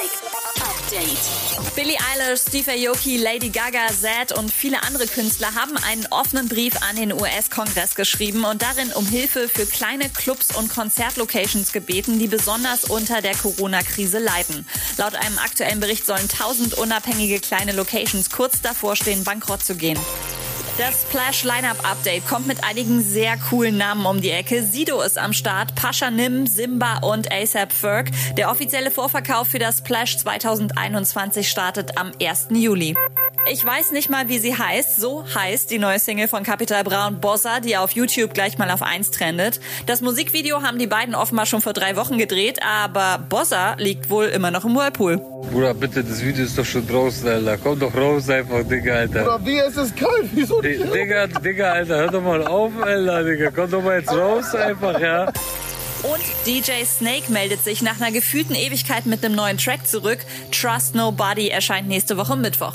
Update. Billie Eilish, Steve Aoki, Lady Gaga, Zed und viele andere Künstler haben einen offenen Brief an den US-Kongress geschrieben und darin um Hilfe für kleine Clubs und Konzertlocations gebeten, die besonders unter der Corona-Krise leiden. Laut einem aktuellen Bericht sollen 1000 unabhängige kleine Locations kurz davor stehen, bankrott zu gehen. Das Splash Lineup Update kommt mit einigen sehr coolen Namen um die Ecke. Sido ist am Start, Pasha Nim, Simba und ASAP Ferg. Der offizielle Vorverkauf für das Splash 2021 startet am 1. Juli. Ich weiß nicht mal, wie sie heißt. So heißt die neue Single von Capital Braun Bossa, die auf YouTube gleich mal auf 1 trendet. Das Musikvideo haben die beiden offenbar schon vor drei Wochen gedreht, aber Bossa liegt wohl immer noch im Whirlpool. Bruder, bitte, das Video ist doch schon draußen, Alter. Komm doch raus einfach, Digga, Alter. Bruder, wie ist es kalt? Wieso D Digga, Digga, Alter, hör doch mal auf, Alter, Digga. Komm doch mal jetzt raus einfach, ja. Und DJ Snake meldet sich nach einer gefühlten Ewigkeit mit einem neuen Track zurück. Trust Nobody erscheint nächste Woche Mittwoch.